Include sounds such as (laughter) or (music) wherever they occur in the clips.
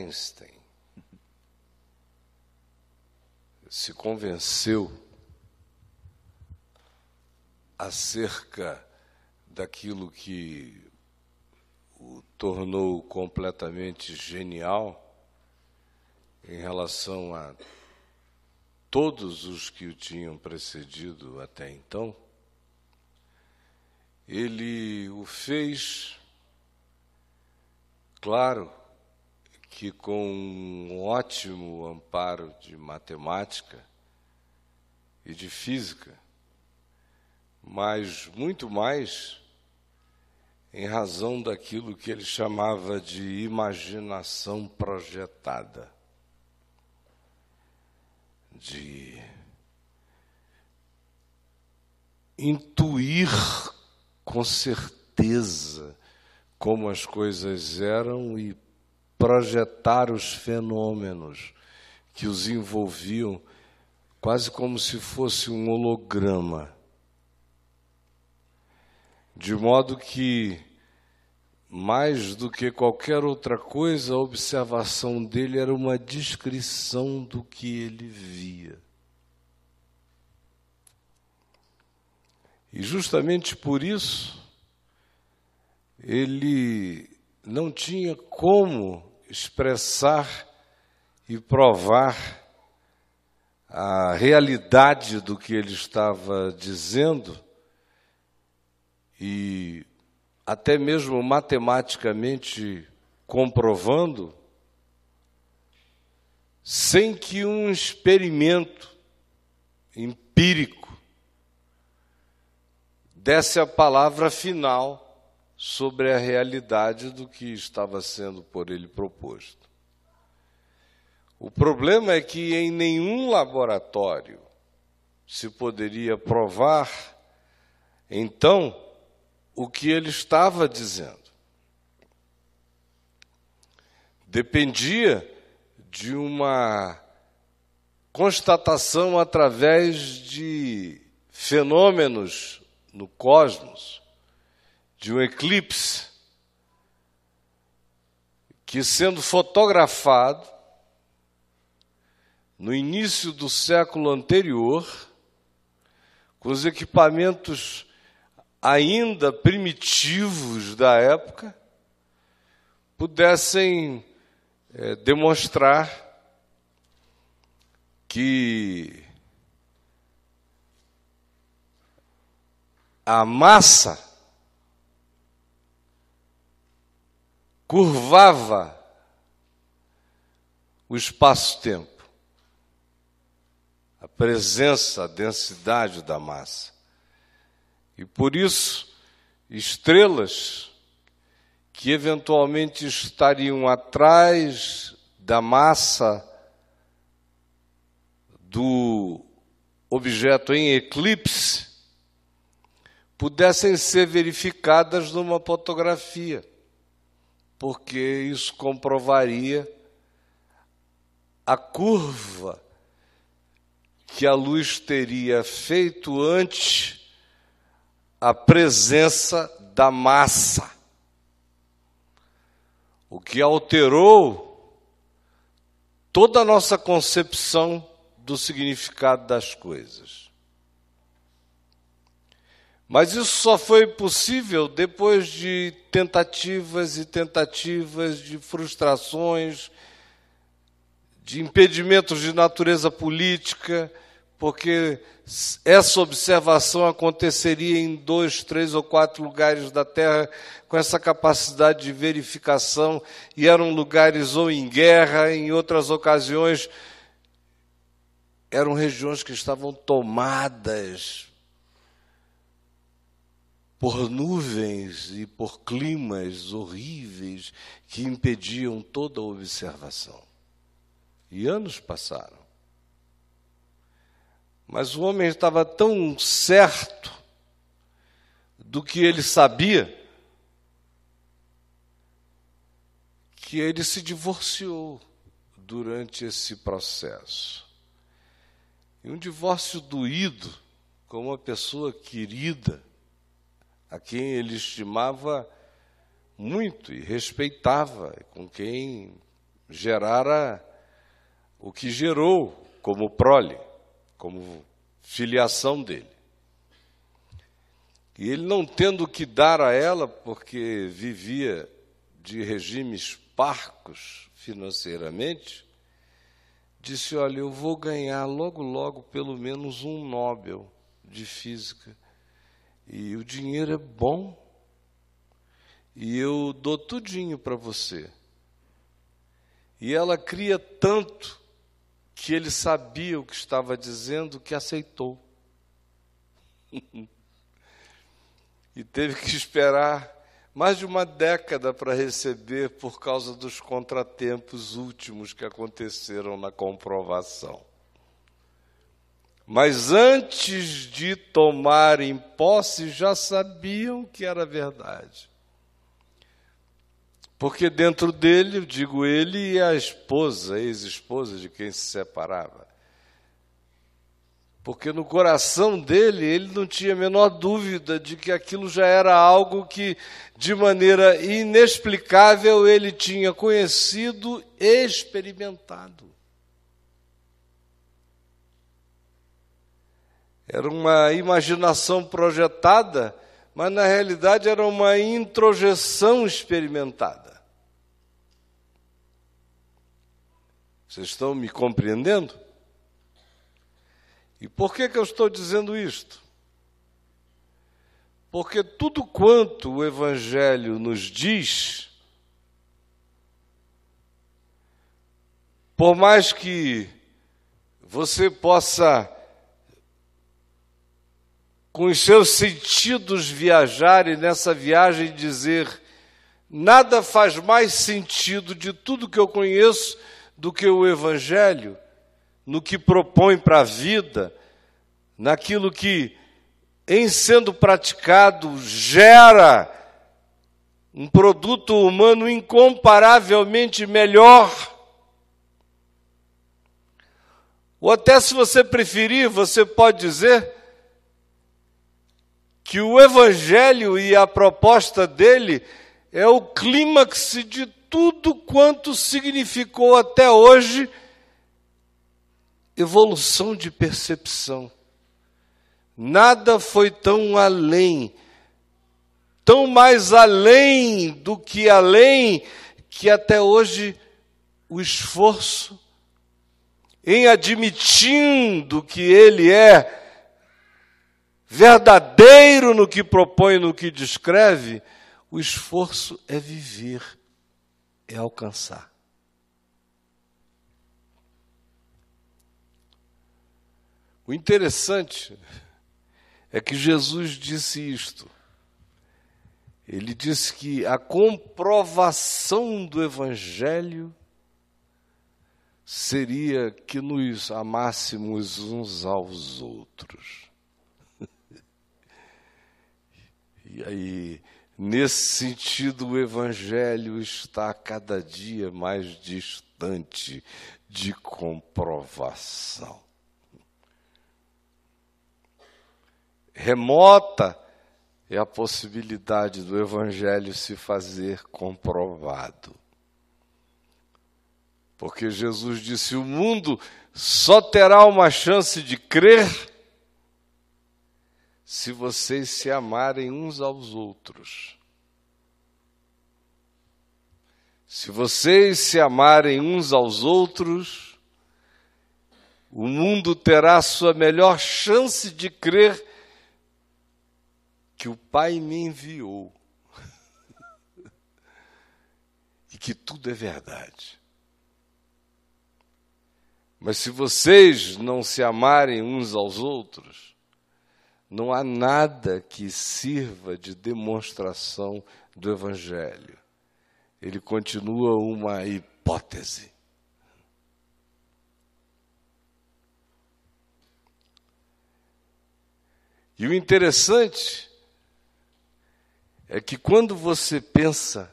Einstein se convenceu acerca daquilo que o tornou completamente genial em relação a todos os que o tinham precedido até então, ele o fez, claro, que com um ótimo amparo de matemática e de física, mas muito mais em razão daquilo que ele chamava de imaginação projetada, de intuir com certeza como as coisas eram e projetar os fenômenos que os envolviam, quase como se fosse um holograma. De modo que, mais do que qualquer outra coisa, a observação dele era uma descrição do que ele via. E justamente por isso, ele não tinha como expressar e provar a realidade do que ele estava dizendo e até mesmo matematicamente comprovando, sem que um experimento empírico desse a palavra final sobre a realidade do que estava sendo por ele proposto. O problema é que em nenhum laboratório se poderia provar, então, o que ele estava dizendo. Dependia de uma constatação através de fenômenos no cosmos de um eclipse que, sendo fotografado no início do século anterior, com os equipamentos ainda primitivos da época, pudessem é, demonstrar que a massa curvava o espaço-tempo, a presença, a densidade da massa. E por isso, estrelas que eventualmente estariam atrás da massa do objeto em eclipse pudessem ser verificadas numa fotografia porque isso comprovaria a curva que a luz teria feito antes a presença da massa, o que alterou toda a nossa concepção do significado das coisas. Mas isso só foi possível depois de tentativas e tentativas de frustrações, de impedimentos de natureza política, porque essa observação aconteceria em dois, três ou quatro lugares da Terra com essa capacidade de verificação, e eram lugares ou em guerra, em outras ocasiões eram regiões que estavam tomadas por nuvens e por climas horríveis que impediam toda a observação. E anos passaram. Mas o homem estava tão certo do que ele sabia que ele se divorciou durante esse processo. E um divórcio doído com uma pessoa querida a quem ele estimava muito e respeitava, com quem gerara o que gerou como prole, como filiação dele. E ele não tendo o que dar a ela, porque vivia de regimes parcos financeiramente, disse: Olha, eu vou ganhar logo, logo pelo menos um Nobel de Física. E o dinheiro é bom. E eu dou tudinho para você. E ela cria tanto que ele sabia o que estava dizendo que aceitou. (laughs) e teve que esperar mais de uma década para receber por causa dos contratempos últimos que aconteceram na comprovação. Mas antes de tomarem posse, já sabiam que era verdade. Porque dentro dele, digo ele e a esposa, ex-esposa de quem se separava. Porque no coração dele, ele não tinha a menor dúvida de que aquilo já era algo que, de maneira inexplicável, ele tinha conhecido e experimentado. Era uma imaginação projetada, mas na realidade era uma introjeção experimentada. Vocês estão me compreendendo? E por que, que eu estou dizendo isto? Porque tudo quanto o Evangelho nos diz, por mais que você possa, com os seus sentidos, viajar e nessa viagem dizer: nada faz mais sentido de tudo que eu conheço do que o Evangelho, no que propõe para a vida, naquilo que, em sendo praticado, gera um produto humano incomparavelmente melhor. Ou até se você preferir, você pode dizer que o Evangelho e a proposta dele é o clímax de tudo quanto significou até hoje evolução de percepção. Nada foi tão além, tão mais além do que além, que até hoje o esforço em admitindo que ele é verdadeiro no que propõe, no que descreve, o esforço é viver é alcançar. O interessante é que Jesus disse isto. Ele disse que a comprovação do Evangelho seria que nos amássemos uns aos outros. E aí Nesse sentido, o Evangelho está cada dia mais distante de comprovação. Remota é a possibilidade do Evangelho se fazer comprovado. Porque Jesus disse: o mundo só terá uma chance de crer se vocês se amarem uns aos outros. Se vocês se amarem uns aos outros, o mundo terá sua melhor chance de crer que o Pai me enviou (laughs) e que tudo é verdade. Mas se vocês não se amarem uns aos outros, não há nada que sirva de demonstração do Evangelho. Ele continua uma hipótese. E o interessante é que quando você pensa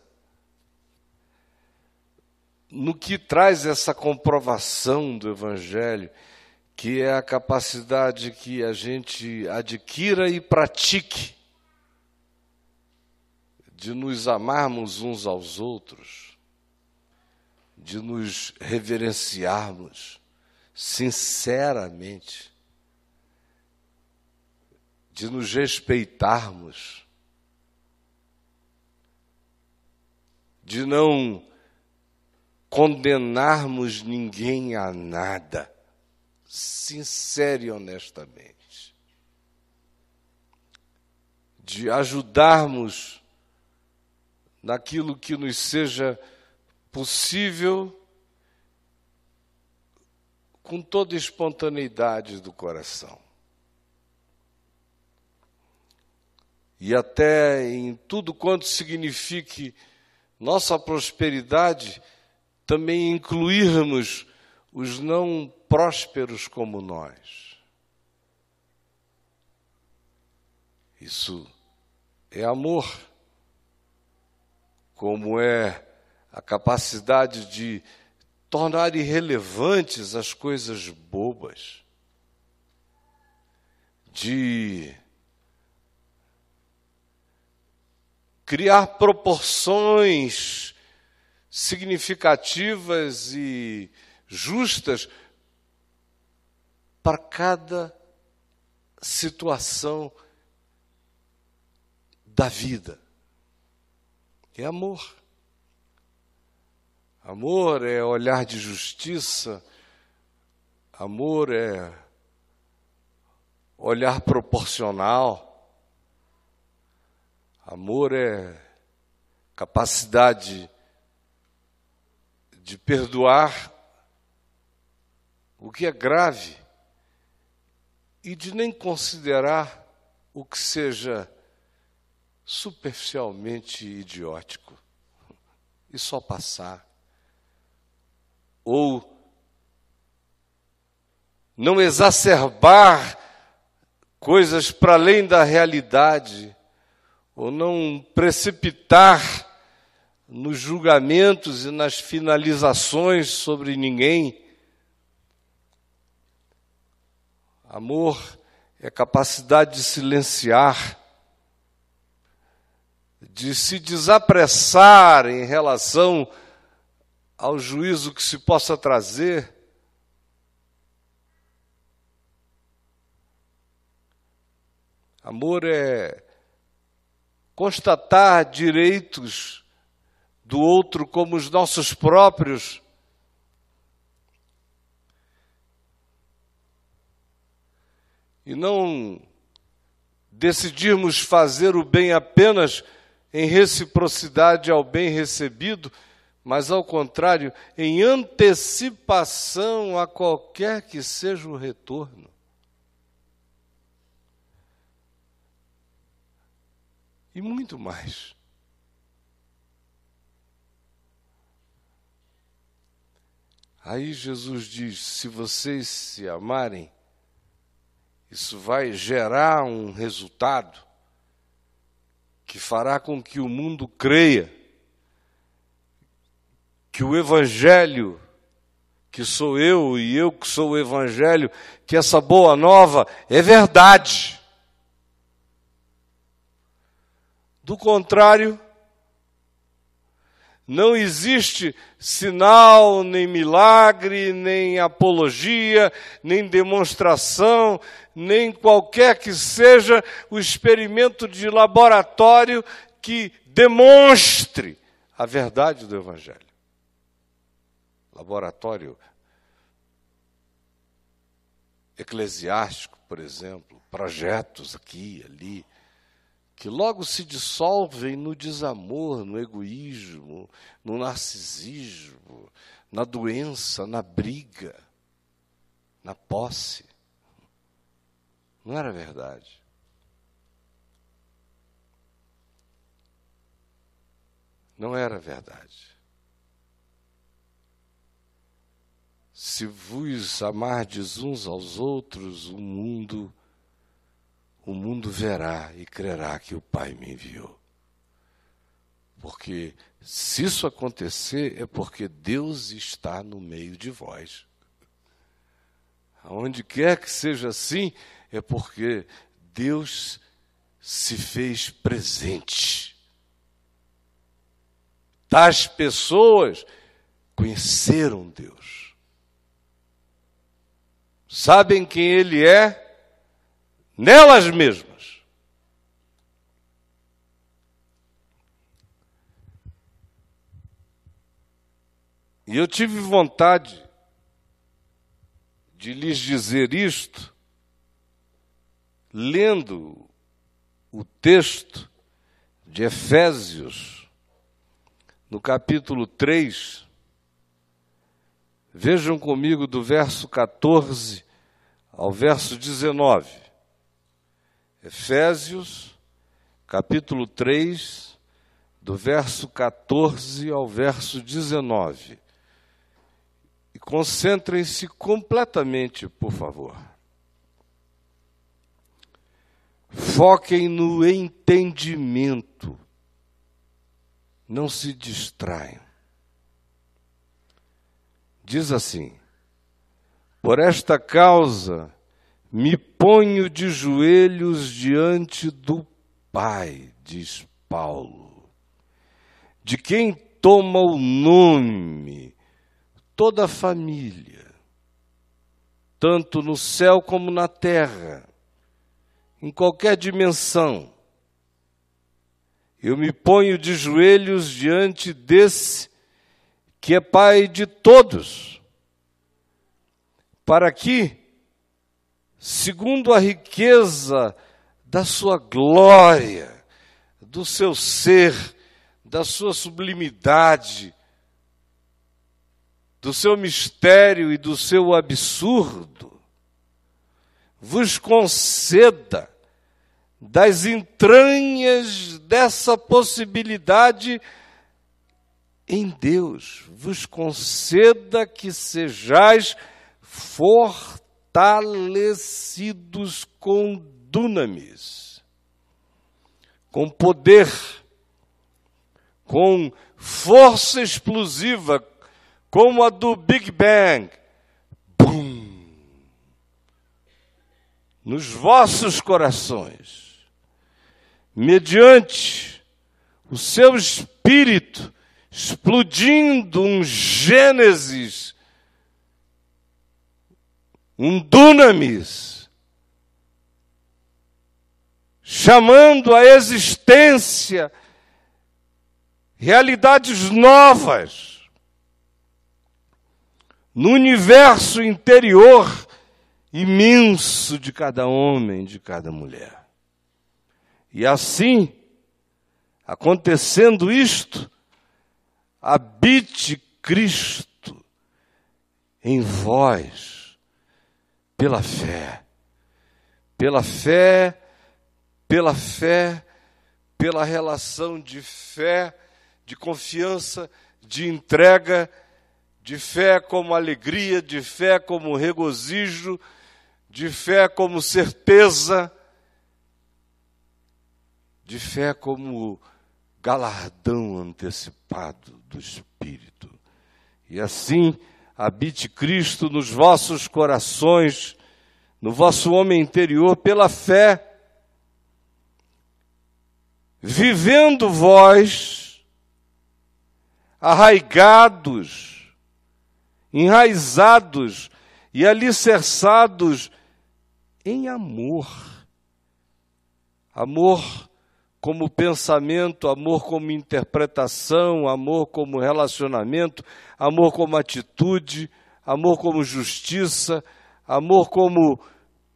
no que traz essa comprovação do Evangelho, que é a capacidade que a gente adquira e pratique de nos amarmos uns aos outros, de nos reverenciarmos sinceramente, de nos respeitarmos, de não condenarmos ninguém a nada, sincero e honestamente, de ajudarmos naquilo que nos seja possível com toda espontaneidade do coração. E até em tudo quanto signifique nossa prosperidade, também incluirmos os não prósperos como nós. Isso é amor, como é a capacidade de tornar irrelevantes as coisas bobas, de criar proporções significativas e justas para cada situação da vida. É amor. Amor é olhar de justiça, amor é olhar proporcional, amor é capacidade de perdoar o que é grave e de nem considerar o que seja superficialmente idiótico e só passar ou não exacerbar coisas para além da realidade, ou não precipitar nos julgamentos e nas finalizações sobre ninguém. Amor é capacidade de silenciar, de se desapressar em relação ao juízo que se possa trazer, amor é constatar direitos do outro como os nossos próprios. E não decidirmos fazer o bem apenas em reciprocidade ao bem recebido, mas ao contrário, em antecipação a qualquer que seja o retorno. E muito mais. Aí Jesus diz: se vocês se amarem, isso vai gerar um resultado que fará com que o mundo creia que o Evangelho, que sou eu e eu que sou o Evangelho, que essa boa nova é verdade. Do contrário, não existe sinal, nem milagre, nem apologia, nem demonstração, nem qualquer que seja o experimento de laboratório que demonstre a verdade do Evangelho laboratório eclesiástico, por exemplo, projetos aqui, ali, que logo se dissolvem no desamor, no egoísmo, no narcisismo, na doença, na briga, na posse. Não era verdade. Não era verdade. Se vos amardes uns aos outros, o mundo o mundo verá e crerá que o Pai me enviou. Porque se isso acontecer é porque Deus está no meio de vós. Aonde quer que seja assim, é porque Deus se fez presente das pessoas conheceram Deus. Sabem quem Ele é nelas mesmas. E eu tive vontade de lhes dizer isto, lendo o texto de Efésios, no capítulo 3. Vejam comigo do verso 14 ao verso 19. Efésios, capítulo 3, do verso 14 ao verso 19. E concentrem-se completamente, por favor. Foquem no entendimento. Não se distraiam. Diz assim: Por esta causa me ponho de joelhos diante do Pai, diz Paulo, de quem toma o nome toda a família, tanto no céu como na terra, em qualquer dimensão. Eu me ponho de joelhos diante desse que é Pai de todos, para que, segundo a riqueza da sua glória, do seu ser, da sua sublimidade, do seu mistério e do seu absurdo, vos conceda das entranhas dessa possibilidade em Deus, vos conceda que sejais fortalecidos com dunamis, com poder, com força explosiva, como a do Big Bang. Bum! Nos vossos corações, mediante o seu espírito, explodindo um Gênesis, um Dunamis, chamando a existência realidades novas no universo interior imenso de cada homem, de cada mulher. E assim, acontecendo isto, habite Cristo em vós, pela fé. Pela fé, pela fé, pela relação de fé, de confiança, de entrega, de fé como alegria, de fé como regozijo, de fé como certeza, de fé como galardão antecipado do Espírito. E assim habite Cristo nos vossos corações, no vosso homem interior, pela fé, vivendo vós, arraigados, enraizados e alicerçados em amor. Amor como pensamento, amor como interpretação, amor como relacionamento, amor como atitude, amor como justiça, amor como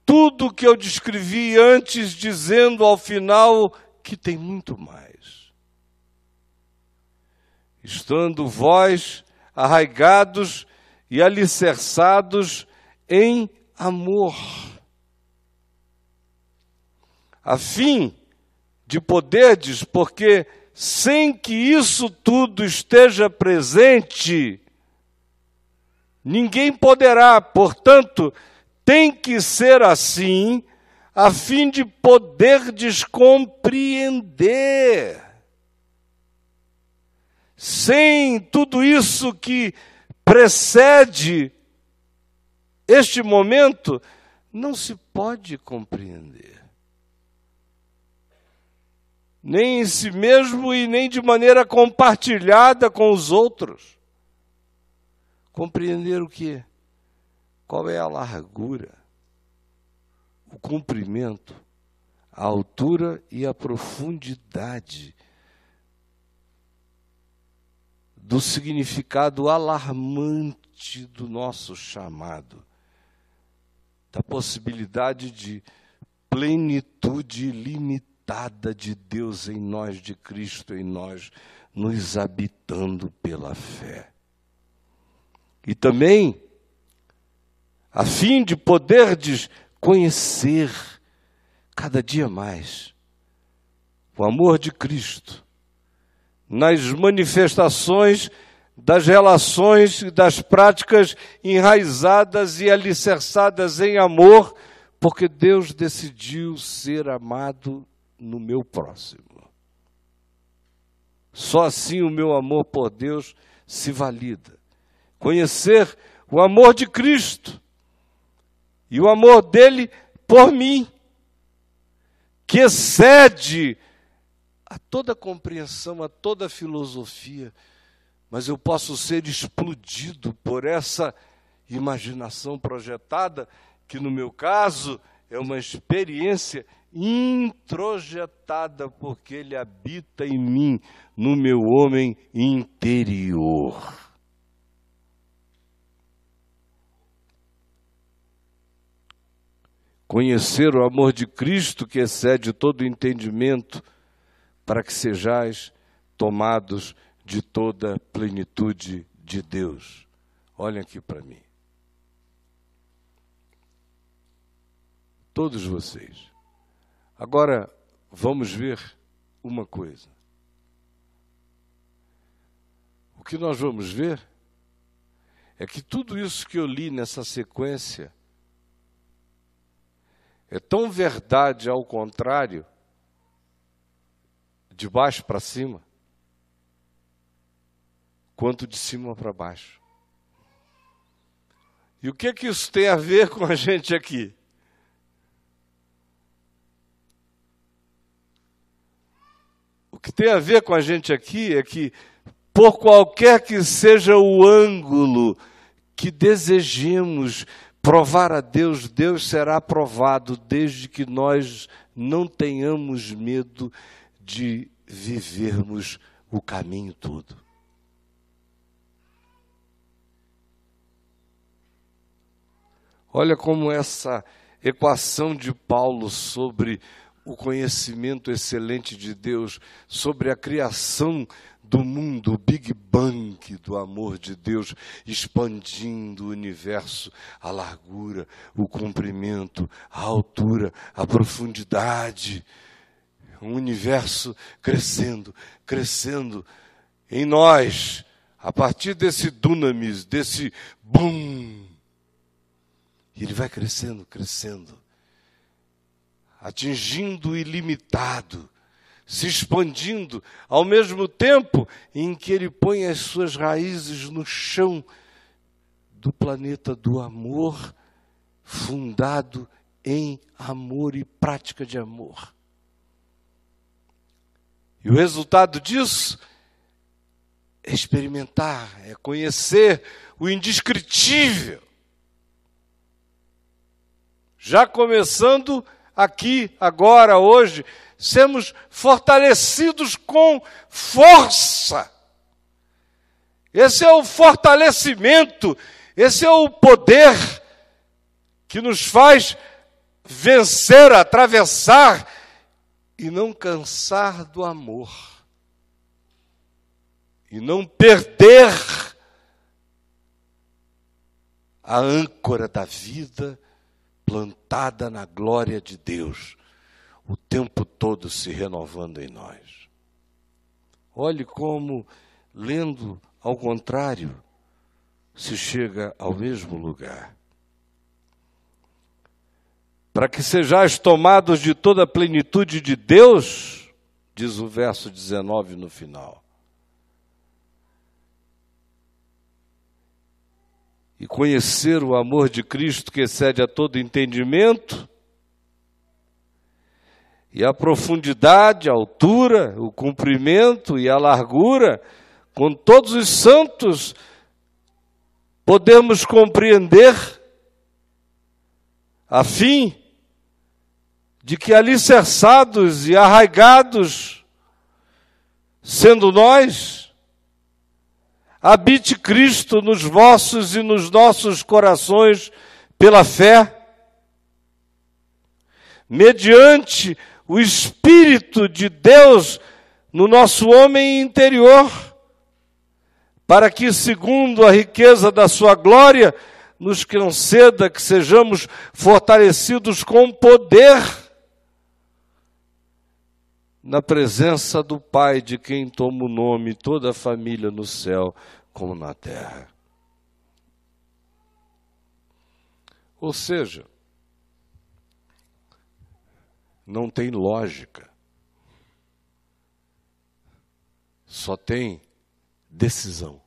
tudo que eu descrevi antes, dizendo ao final que tem muito mais. Estando vós arraigados e alicerçados em amor, a fim de poderdes, porque sem que isso tudo esteja presente, ninguém poderá, portanto, tem que ser assim, a fim de poder descompreender. Sem tudo isso que precede este momento, não se pode compreender. Nem em si mesmo e nem de maneira compartilhada com os outros. Compreender o que? Qual é a largura, o comprimento, a altura e a profundidade do significado alarmante do nosso chamado, da possibilidade de plenitude ilimitada de Deus em nós, de Cristo em nós, nos habitando pela fé. E também, a fim de poderdes conhecer cada dia mais o amor de Cristo nas manifestações das relações e das práticas enraizadas e alicerçadas em amor, porque Deus decidiu ser amado no meu próximo. Só assim o meu amor por Deus se valida. Conhecer o amor de Cristo e o amor dele por mim, que excede a toda compreensão, a toda filosofia, mas eu posso ser explodido por essa imaginação projetada, que no meu caso é uma experiência introjetada, porque ele habita em mim, no meu homem interior. Conhecer o amor de Cristo que excede todo entendimento, para que sejais tomados de toda a plenitude de Deus. Olhem aqui para mim. Todos vocês. Agora, vamos ver uma coisa. O que nós vamos ver é que tudo isso que eu li nessa sequência é tão verdade ao contrário de baixo para cima, quanto de cima para baixo. E o que é que isso tem a ver com a gente aqui? Que tem a ver com a gente aqui é que, por qualquer que seja o ângulo que desejemos provar a Deus, Deus será provado, desde que nós não tenhamos medo de vivermos o caminho todo. Olha como essa equação de Paulo sobre o conhecimento excelente de Deus, sobre a criação do mundo, o Big Bang do amor de Deus, expandindo o universo, a largura, o comprimento, a altura, a profundidade um universo crescendo, crescendo em nós, a partir desse dunamis, desse boom. Ele vai crescendo, crescendo, atingindo o ilimitado, se expandindo, ao mesmo tempo em que ele põe as suas raízes no chão do planeta do amor, fundado em amor e prática de amor. E o resultado disso é experimentar, é conhecer o indescritível. Já começando aqui, agora, hoje, sermos fortalecidos com força. Esse é o fortalecimento, esse é o poder que nos faz vencer, atravessar e não cansar do amor, e não perder a âncora da vida plantada na glória de Deus, o tempo todo se renovando em nós. Olhe como, lendo ao contrário, se chega ao mesmo lugar para que sejais tomados de toda a plenitude de Deus, diz o verso 19 no final. E conhecer o amor de Cristo que excede a todo entendimento, e a profundidade, a altura, o comprimento e a largura, com todos os santos, podemos compreender, a fim de que alicerçados e arraigados, sendo nós, habite Cristo nos vossos e nos nossos corações pela fé, mediante o Espírito de Deus no nosso homem interior, para que, segundo a riqueza da Sua glória, nos conceda que sejamos fortalecidos com poder na presença do Pai, de quem toma o nome toda a família no céu como na terra. Ou seja, não tem lógica, só tem decisão.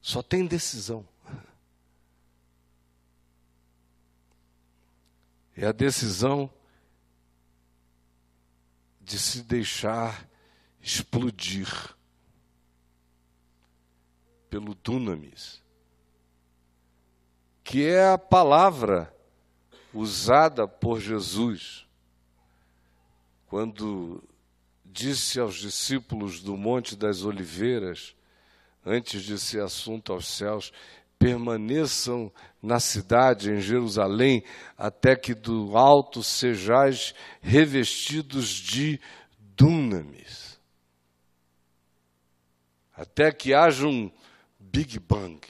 Só tem decisão. É a decisão de se deixar explodir pelo dunamis, que é a palavra usada por Jesus quando disse aos discípulos do Monte das Oliveiras, antes de ser assunto aos céus, permaneçam na cidade, em Jerusalém, até que do alto sejais revestidos de dunamis. Até que haja um Big Bang.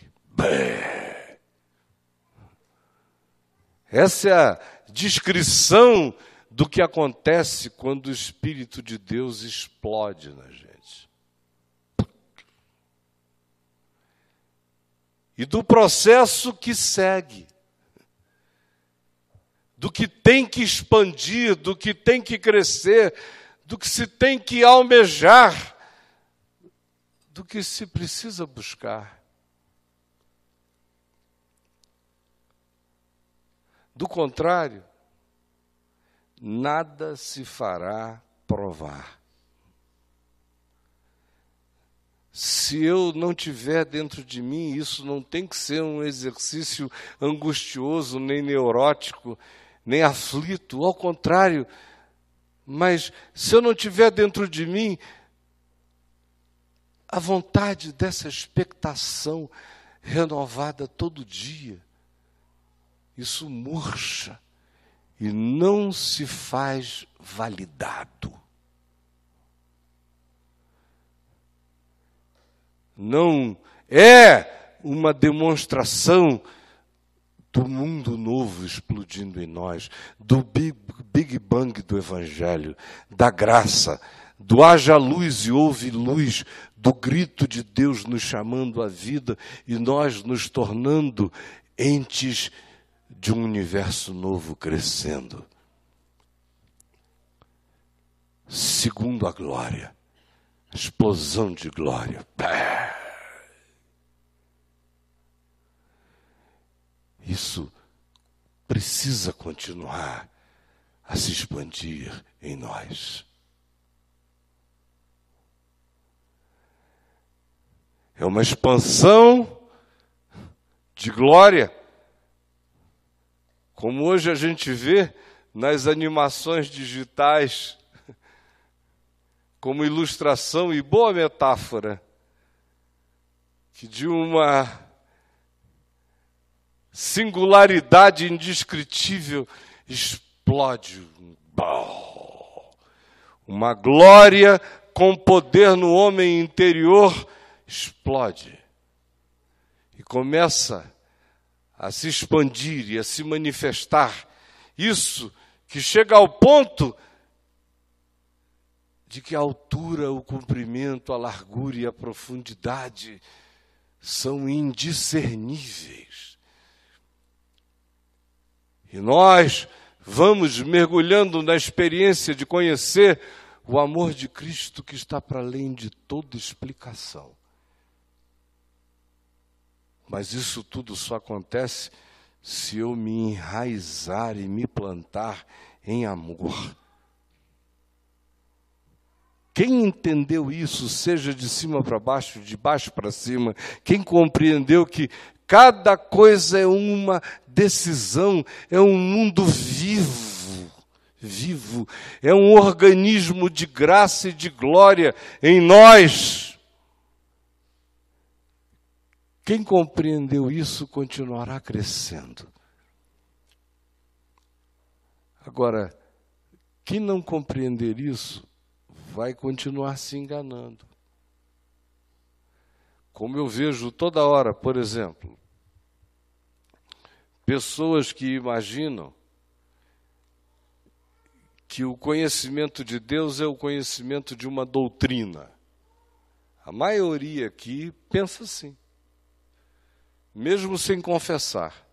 Essa é a descrição do que acontece quando o Espírito de Deus explode na gente. E do processo que segue, do que tem que expandir, do que tem que crescer, do que se tem que almejar, do que se precisa buscar. Do contrário, nada se fará provar. Se eu não tiver dentro de mim, isso não tem que ser um exercício angustioso, nem neurótico, nem aflito, ao contrário. Mas se eu não tiver dentro de mim a vontade dessa expectação renovada todo dia, isso murcha e não se faz validado. Não é uma demonstração do mundo novo explodindo em nós, do Big, Bang do Evangelho, da graça, do haja luz e houve luz, do grito de Deus nos chamando à vida e nós nos tornando entes de um universo novo crescendo. Segundo a glória explosão de glória. Isso precisa continuar a se expandir em nós. É uma expansão de glória, como hoje a gente vê nas animações digitais como ilustração e boa metáfora que de uma singularidade indescritível explode uma glória com poder no homem interior explode e começa a se expandir e a se manifestar. Isso que chega ao ponto de que a altura, o comprimento, a largura e a profundidade são indiscerníveis. E nós vamos mergulhando na experiência de conhecer o amor de Cristo que está para além de toda explicação. Mas isso tudo só acontece se eu me enraizar e me plantar em amor. Quem entendeu isso, seja de cima para baixo, de baixo para cima, quem compreendeu que cada coisa é uma decisão, é um mundo vivo, vivo, é um organismo de graça e de glória em nós. Quem compreendeu isso continuará crescendo. Agora, quem não compreender isso vai continuar se enganando. Como eu vejo toda hora, por exemplo, pessoas que imaginam que o conhecimento de Deus é o conhecimento de uma doutrina. A maioria aqui pensa assim, mesmo sem confessar,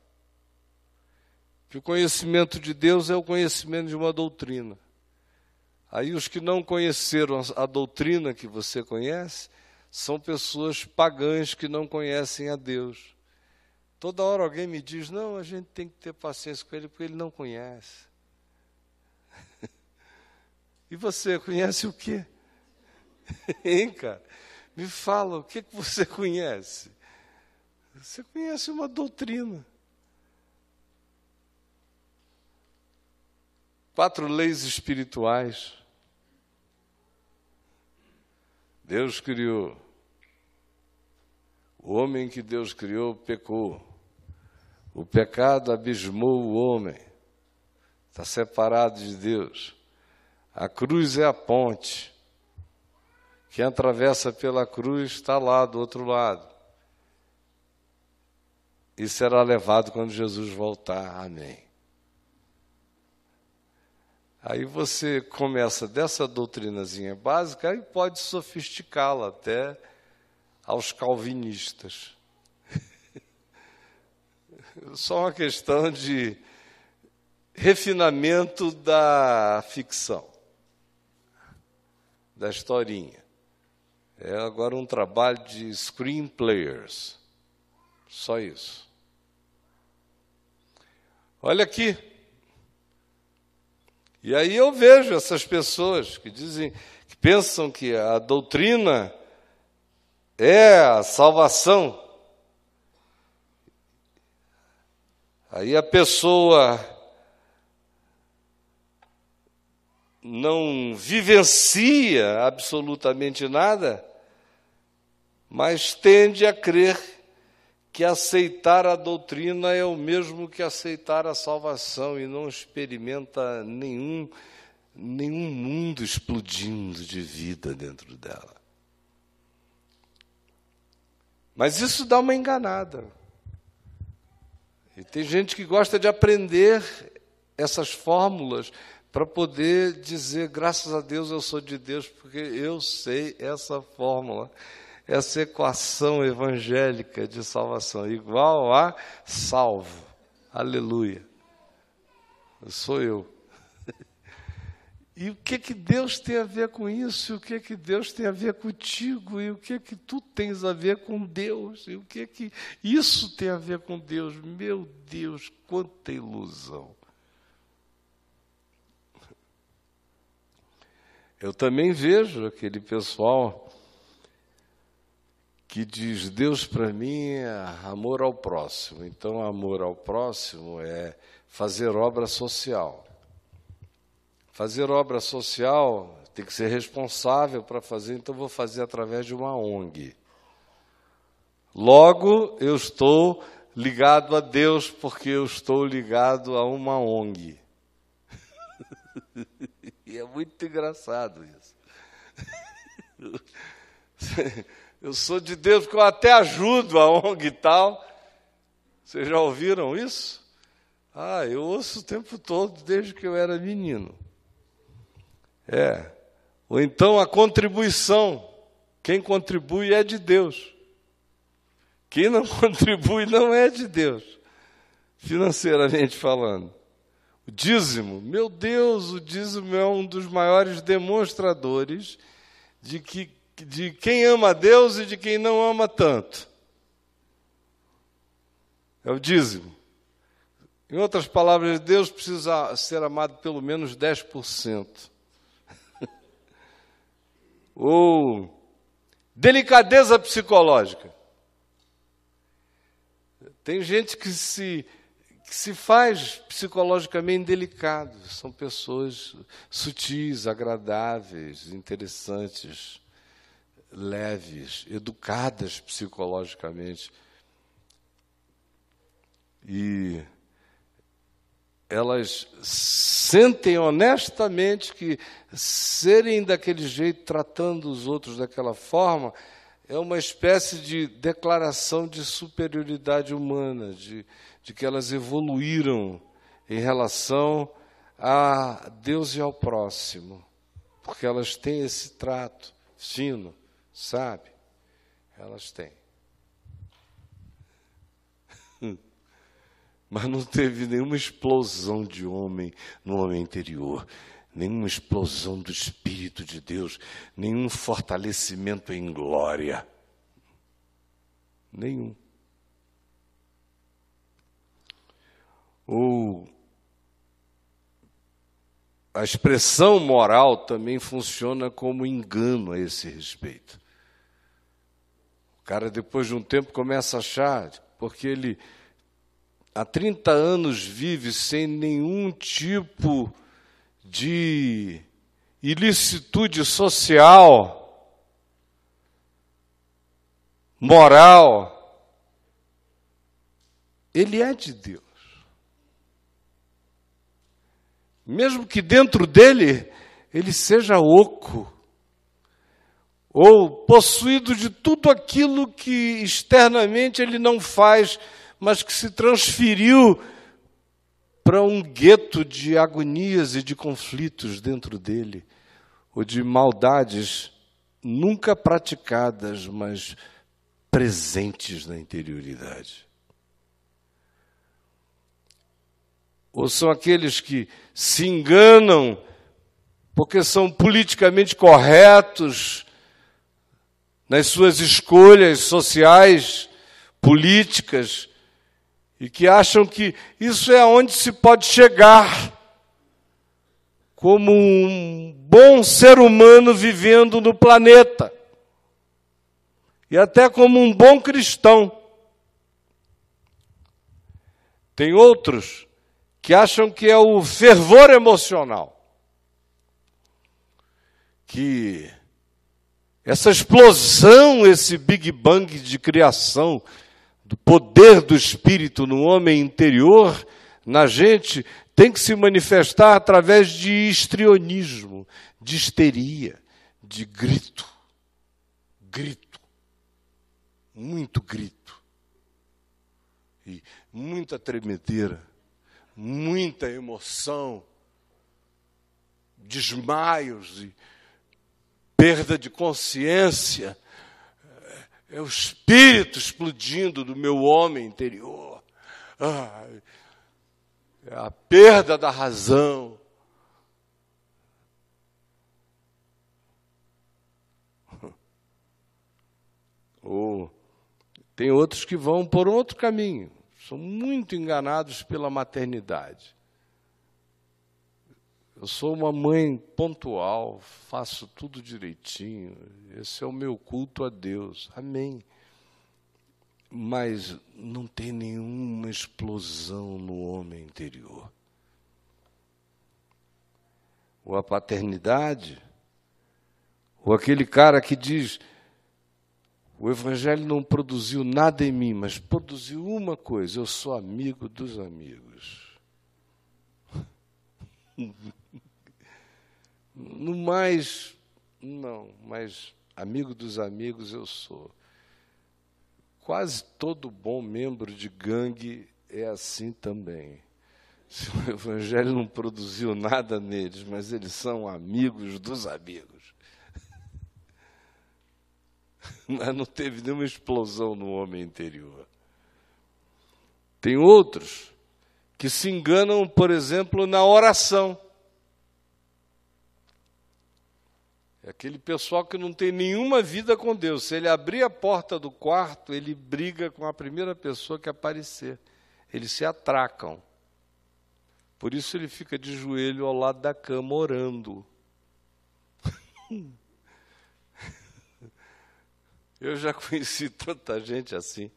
que o conhecimento de Deus é o conhecimento de uma doutrina. Aí os que não conheceram a doutrina que você conhece são pessoas pagãs que não conhecem a Deus. Toda hora alguém me diz: não, a gente tem que ter paciência com ele porque ele não conhece. (laughs) e você conhece o quê? (laughs) hein, cara? Me fala, o que, que você conhece? Você conhece uma doutrina. Quatro leis espirituais. Deus criou. O homem que Deus criou pecou. O pecado abismou o homem. Está separado de Deus. A cruz é a ponte. Quem atravessa pela cruz está lá do outro lado. E será levado quando Jesus voltar. Amém. Aí você começa dessa doutrinazinha básica e pode sofisticá-la até aos calvinistas. (laughs) Só uma questão de refinamento da ficção, da historinha. É agora um trabalho de screenplayers. Só isso. Olha aqui. E aí eu vejo essas pessoas que dizem, que pensam que a doutrina é a salvação. Aí a pessoa não vivencia absolutamente nada, mas tende a crer que aceitar a doutrina é o mesmo que aceitar a salvação e não experimenta nenhum, nenhum mundo explodindo de vida dentro dela. Mas isso dá uma enganada. E tem gente que gosta de aprender essas fórmulas para poder dizer, graças a Deus eu sou de Deus, porque eu sei essa fórmula essa equação evangélica de salvação, igual a salvo. Aleluia. Sou eu. (laughs) E o que que Deus tem a ver com isso? E o que que Deus tem a ver contigo? E o que que tu tens a ver com Deus? E o que que isso tem a ver com Deus? Meu Deus, quanta ilusão. Eu também vejo aquele pessoal que diz: Deus para mim é amor ao próximo. Então, amor ao próximo é fazer obra social. Fazer obra social tem que ser responsável para fazer, então vou fazer através de uma ONG. Logo, eu estou ligado a Deus porque eu estou ligado a uma ONG. (laughs) e é muito engraçado isso. (laughs) Eu sou de Deus porque eu até ajudo a ONG e tal. Vocês já ouviram isso? Ah, eu ouço o tempo todo, desde que eu era menino. É. Ou então a contribuição. Quem contribui é de Deus. Quem não (laughs) contribui não é de Deus, financeiramente falando. O dízimo, meu Deus, o dízimo é um dos maiores demonstradores de que de quem ama a Deus e de quem não ama tanto. É o dízimo. Em outras palavras, Deus precisa ser amado pelo menos 10%. (laughs) Ou delicadeza psicológica. Tem gente que se, que se faz psicologicamente delicado. São pessoas sutis, agradáveis, interessantes, leves, educadas psicologicamente. E elas sentem honestamente que serem daquele jeito, tratando os outros daquela forma, é uma espécie de declaração de superioridade humana, de, de que elas evoluíram em relação a Deus e ao próximo, porque elas têm esse trato fino, sabe? Elas têm. (laughs) Mas não teve nenhuma explosão de homem no homem interior, nenhuma explosão do Espírito de Deus, nenhum fortalecimento em glória. Nenhum. Ou a expressão moral também funciona como engano a esse respeito. Cara, depois de um tempo, começa a achar, porque ele há 30 anos vive sem nenhum tipo de ilicitude social, moral, ele é de Deus. Mesmo que dentro dele ele seja oco, ou possuído de tudo aquilo que externamente ele não faz mas que se transferiu para um gueto de agonias e de conflitos dentro dele, ou de maldades nunca praticadas, mas presentes na interioridade. Ou são aqueles que se enganam porque são politicamente corretos nas suas escolhas sociais, políticas, e que acham que isso é onde se pode chegar como um bom ser humano vivendo no planeta e até como um bom cristão. Tem outros que acham que é o fervor emocional, que essa explosão, esse Big Bang de criação, do poder do Espírito no homem interior, na gente, tem que se manifestar através de histrionismo, de histeria, de grito. Grito. Muito grito. E muita tremedeira, muita emoção, desmaios e perda de consciência é o espírito explodindo do meu homem interior. Ah, é a perda da razão. (laughs) Ou tem outros que vão por outro caminho, são muito enganados pela maternidade. Eu sou uma mãe pontual, faço tudo direitinho. Esse é o meu culto a Deus. Amém. Mas não tem nenhuma explosão no homem interior. Ou a paternidade, ou aquele cara que diz: o Evangelho não produziu nada em mim, mas produziu uma coisa: eu sou amigo dos amigos. (laughs) No mais, não, mas amigo dos amigos eu sou. Quase todo bom membro de gangue é assim também. Se o (laughs) Evangelho não produziu nada neles, mas eles são amigos dos amigos. (laughs) Mas não teve nenhuma explosão no homem interior. Tem outros que se enganam, por exemplo, na oração. É aquele pessoal que não tem nenhuma vida com Deus. Se ele abrir a porta do quarto, ele briga com a primeira pessoa que aparecer. Eles se atracam. Por isso ele fica de joelho ao lado da cama orando. (laughs) Eu já conheci tanta gente assim.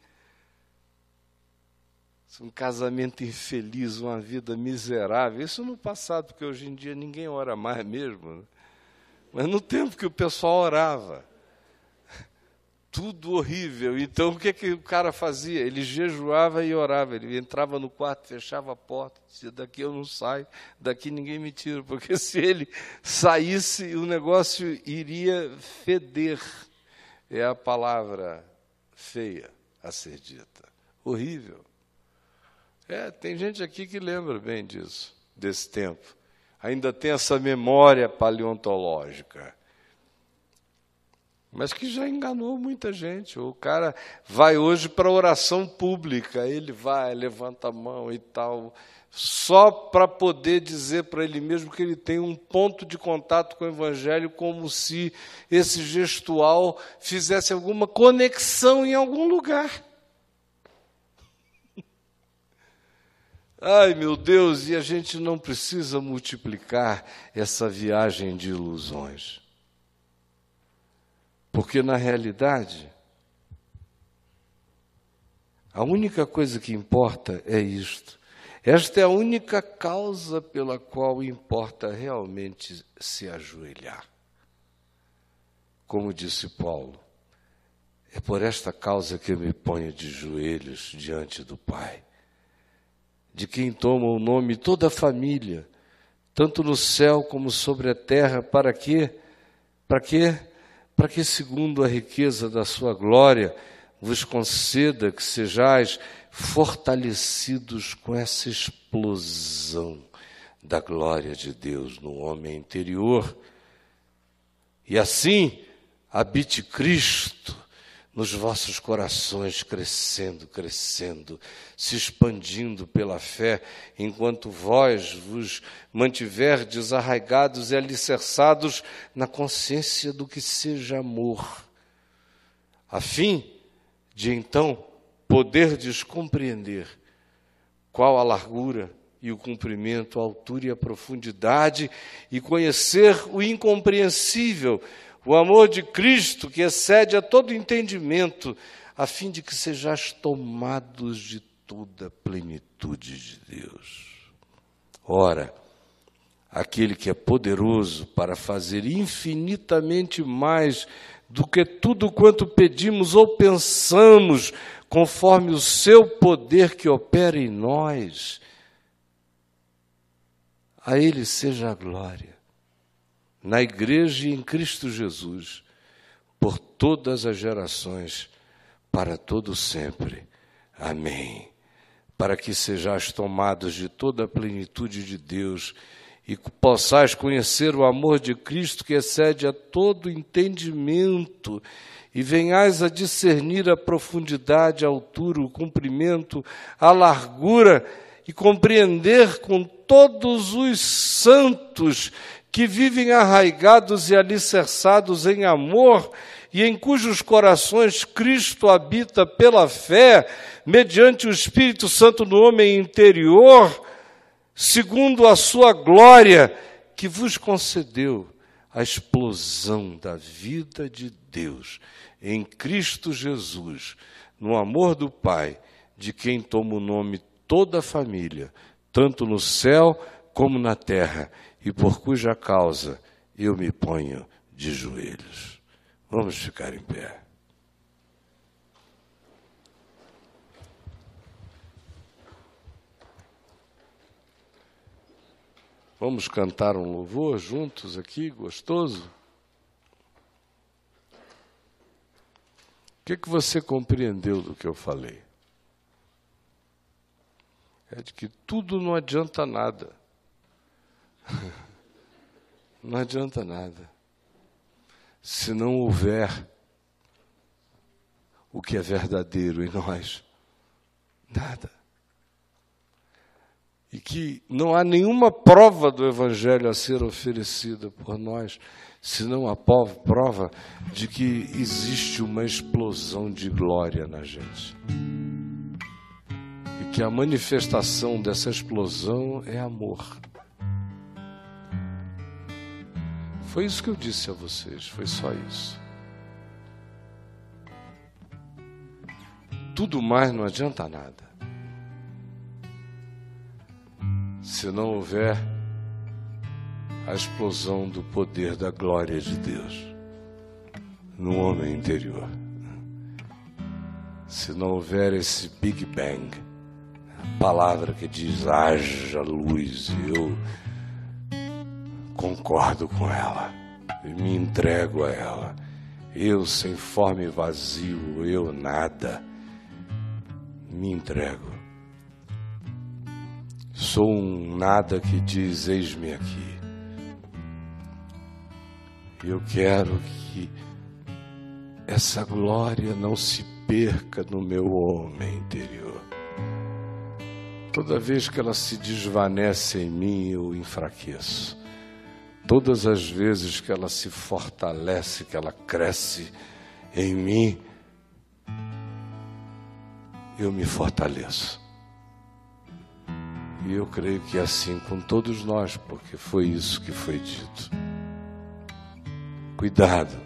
Um casamento infeliz, uma vida miserável. Isso no passado, porque hoje em dia ninguém ora mais mesmo. Mas no tempo que o pessoal orava tudo horrível. Então o que, que o cara fazia? Ele jejuava e orava. Ele entrava no quarto, fechava a porta, dizia: daqui eu não saio, daqui ninguém me tira, porque (laughs) se ele saísse, o negócio iria feder. É a palavra feia a ser dita. Horrível. É, tem gente aqui que lembra bem disso, desse tempo. Ainda tem essa memória paleontológica mas que já enganou muita gente. O cara vai hoje para oração pública, ele vai, levanta a mão e tal, só para poder dizer para ele mesmo que ele tem um ponto de contato com o Evangelho, como se esse gestual fizesse alguma conexão em algum lugar. Ai meu Deus, e a gente não precisa multiplicar essa viagem de ilusões. Porque, na realidade, a única coisa que importa é isto. Esta é a única causa pela qual importa realmente se ajoelhar. Como disse Paulo, é por esta causa que eu me ponho de joelhos diante do Pai, de quem toma o nome toda a família, tanto no céu como sobre a terra, para quê? Para quê? para que, segundo a riqueza da sua glória, vos conceda que sejais fortalecidos com essa explosão da glória de Deus no homem interior. E assim habite Cristo nos vossos corações, crescendo, crescendo, se expandindo pela fé, enquanto vós vos mantiverdes arraigados e alicerçados na consciência do que seja amor, a fim de então poderdes compreender qual a largura e o comprimento, a altura e a profundidade, e conhecer o incompreensível, o amor de Cristo que excede a todo entendimento, a fim de que sejais tomados de toda a plenitude de Deus. Ora, aquele que é poderoso para fazer infinitamente mais do que tudo quanto pedimos ou pensamos, conforme o seu poder que opera em nós, a Ele seja a glória na Igreja e em Cristo Jesus, por todas as gerações, para todo sempre. Amém. Para que sejais tomados de toda a plenitude de Deus e possais conhecer o amor de Cristo que excede a todo entendimento e venhais a discernir a profundidade, a altura, o comprimento, a largura e compreender com todos os santos que vivem arraigados e alicerçados em amor e em cujos corações Cristo habita pela fé, mediante o Espírito Santo no homem interior, segundo a sua glória, que vos concedeu a explosão da vida de Deus em Cristo Jesus, no amor do Pai, de quem toma o nome toda a família, tanto no céu como na terra e por cuja causa eu me ponho de joelhos. Vamos ficar em pé. Vamos cantar um louvor juntos aqui, gostoso? O que, que você compreendeu do que eu falei? É de que tudo não adianta nada não adianta nada. Se não houver o que é verdadeiro em nós, nada. E que não há nenhuma prova do Evangelho a ser oferecida por nós, senão a prova de que existe uma explosão de glória na gente que a manifestação dessa explosão é amor. Foi isso que eu disse a vocês, foi só isso. Tudo mais não adianta nada. Se não houver a explosão do poder da glória de Deus no homem interior. Se não houver esse Big Bang, a palavra que diz haja luz, eu concordo com ela e me entrego a ela. Eu sem forma e vazio, eu nada, me entrego. Sou um nada que diz: Eis-me aqui. Eu quero que essa glória não se perca no meu homem interior. Toda vez que ela se desvanece em mim, eu enfraqueço. Todas as vezes que ela se fortalece, que ela cresce em mim, eu me fortaleço. E eu creio que é assim com todos nós, porque foi isso que foi dito. Cuidado.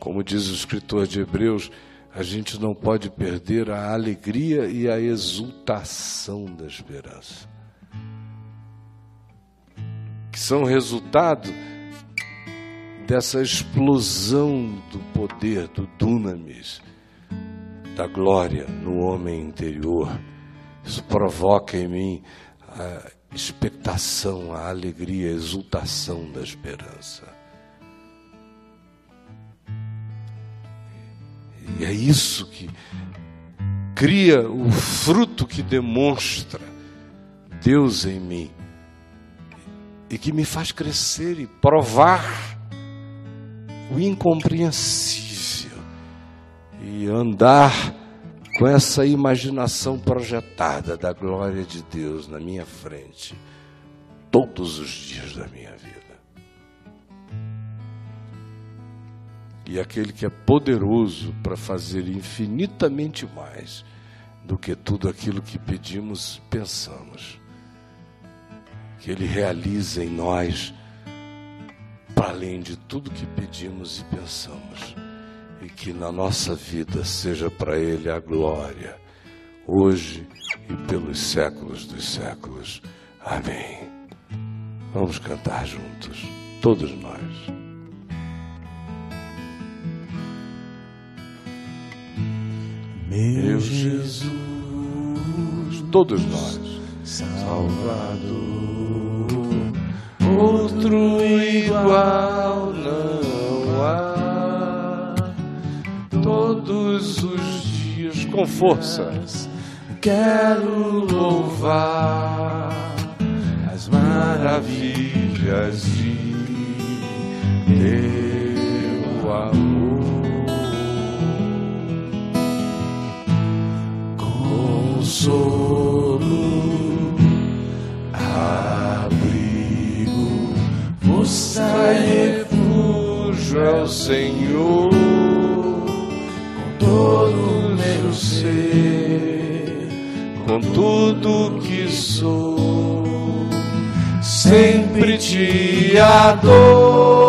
Como diz o escritor de Hebreus, a gente não pode perder a alegria e a exultação da esperança que são resultado dessa explosão do poder, do dunamis, da glória no homem interior. Isso provoca em mim a expectação, a alegria, a exultação da esperança. E é isso que cria o fruto que demonstra Deus em mim e que me faz crescer e provar o incompreensível e andar com essa imaginação projetada da glória de Deus na minha frente todos os dias da minha vida. E aquele que é poderoso para fazer infinitamente mais do que tudo aquilo que pedimos, pensamos que Ele realize em nós, para além de tudo que pedimos e pensamos, e que na nossa vida seja para Ele a glória, hoje e pelos séculos dos séculos. Amém. Vamos cantar juntos, todos nós. Meu Jesus, todos nós, Salvador outro igual não há. Todos os dias com força quero louvar as maravilhas de teu amor. Consolo e refúgio é o Senhor, com todo o meu ser, com tudo que sou, sempre te adorar.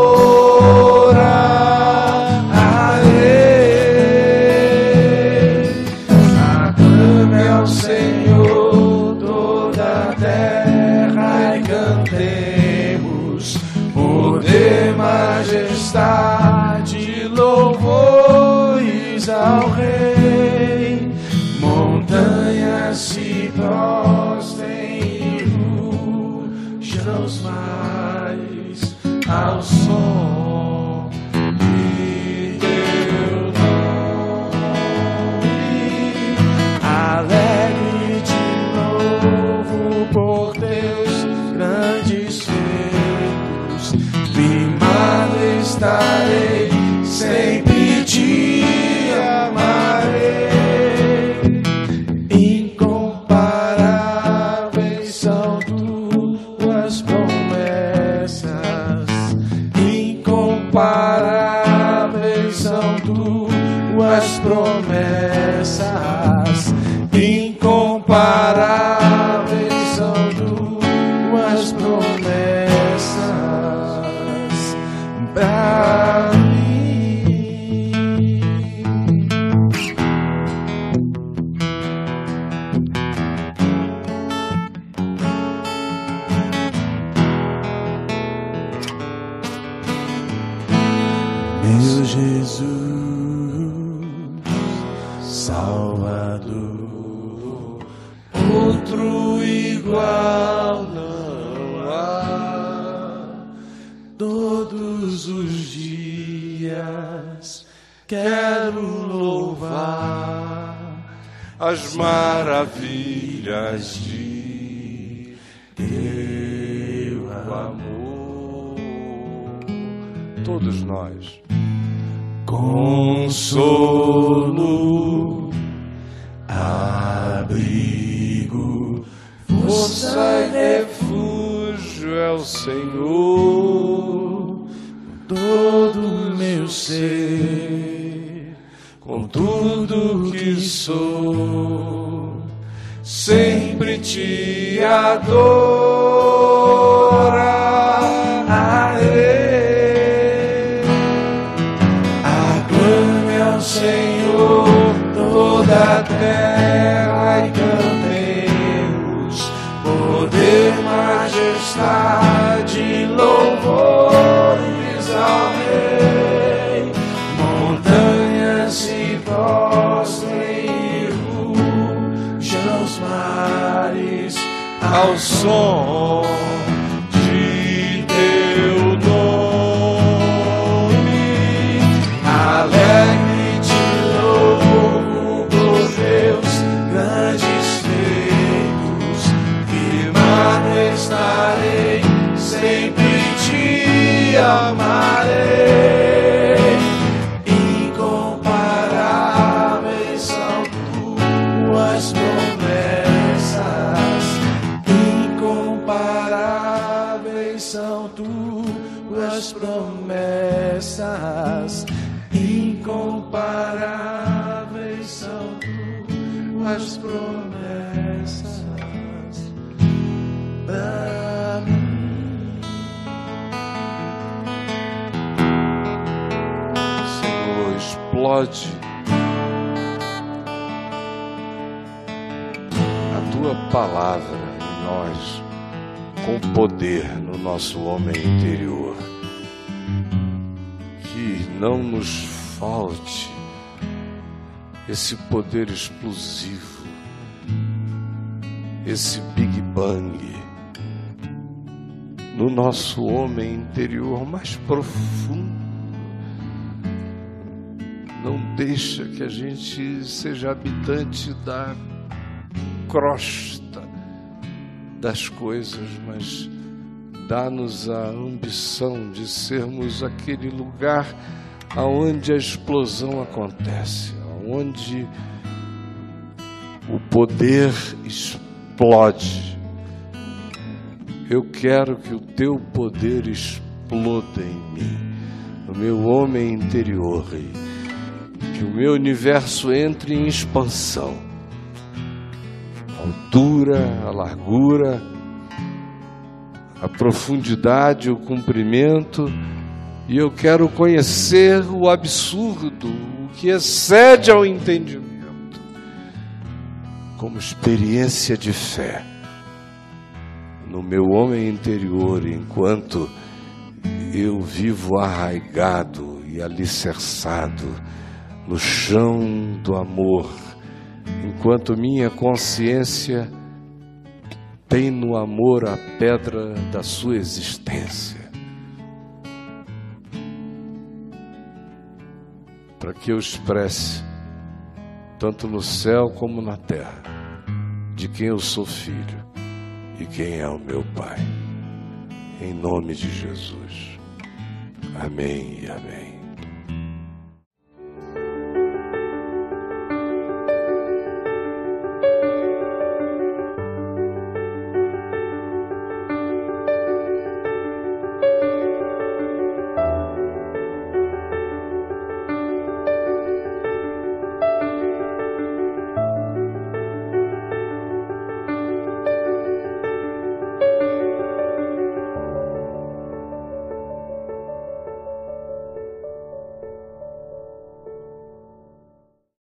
para mares Ao som palavra em nós com poder no nosso homem interior. Que não nos falte esse poder explosivo, esse Big Bang no nosso homem interior mais profundo não deixa que a gente seja habitante da crosta das coisas, mas dá-nos a ambição de sermos aquele lugar aonde a explosão acontece, aonde o poder explode. Eu quero que o teu poder exploda em mim, no meu homem interior que o meu universo entre em expansão. A altura, a largura, a profundidade, o comprimento, e eu quero conhecer o absurdo, o que excede ao entendimento, como experiência de fé no meu homem interior, enquanto eu vivo arraigado e alicerçado no chão do amor, enquanto minha consciência tem no amor a pedra da sua existência. Para que eu expresse, tanto no céu como na terra, de quem eu sou filho e quem é o meu Pai. Em nome de Jesus. Amém e amém.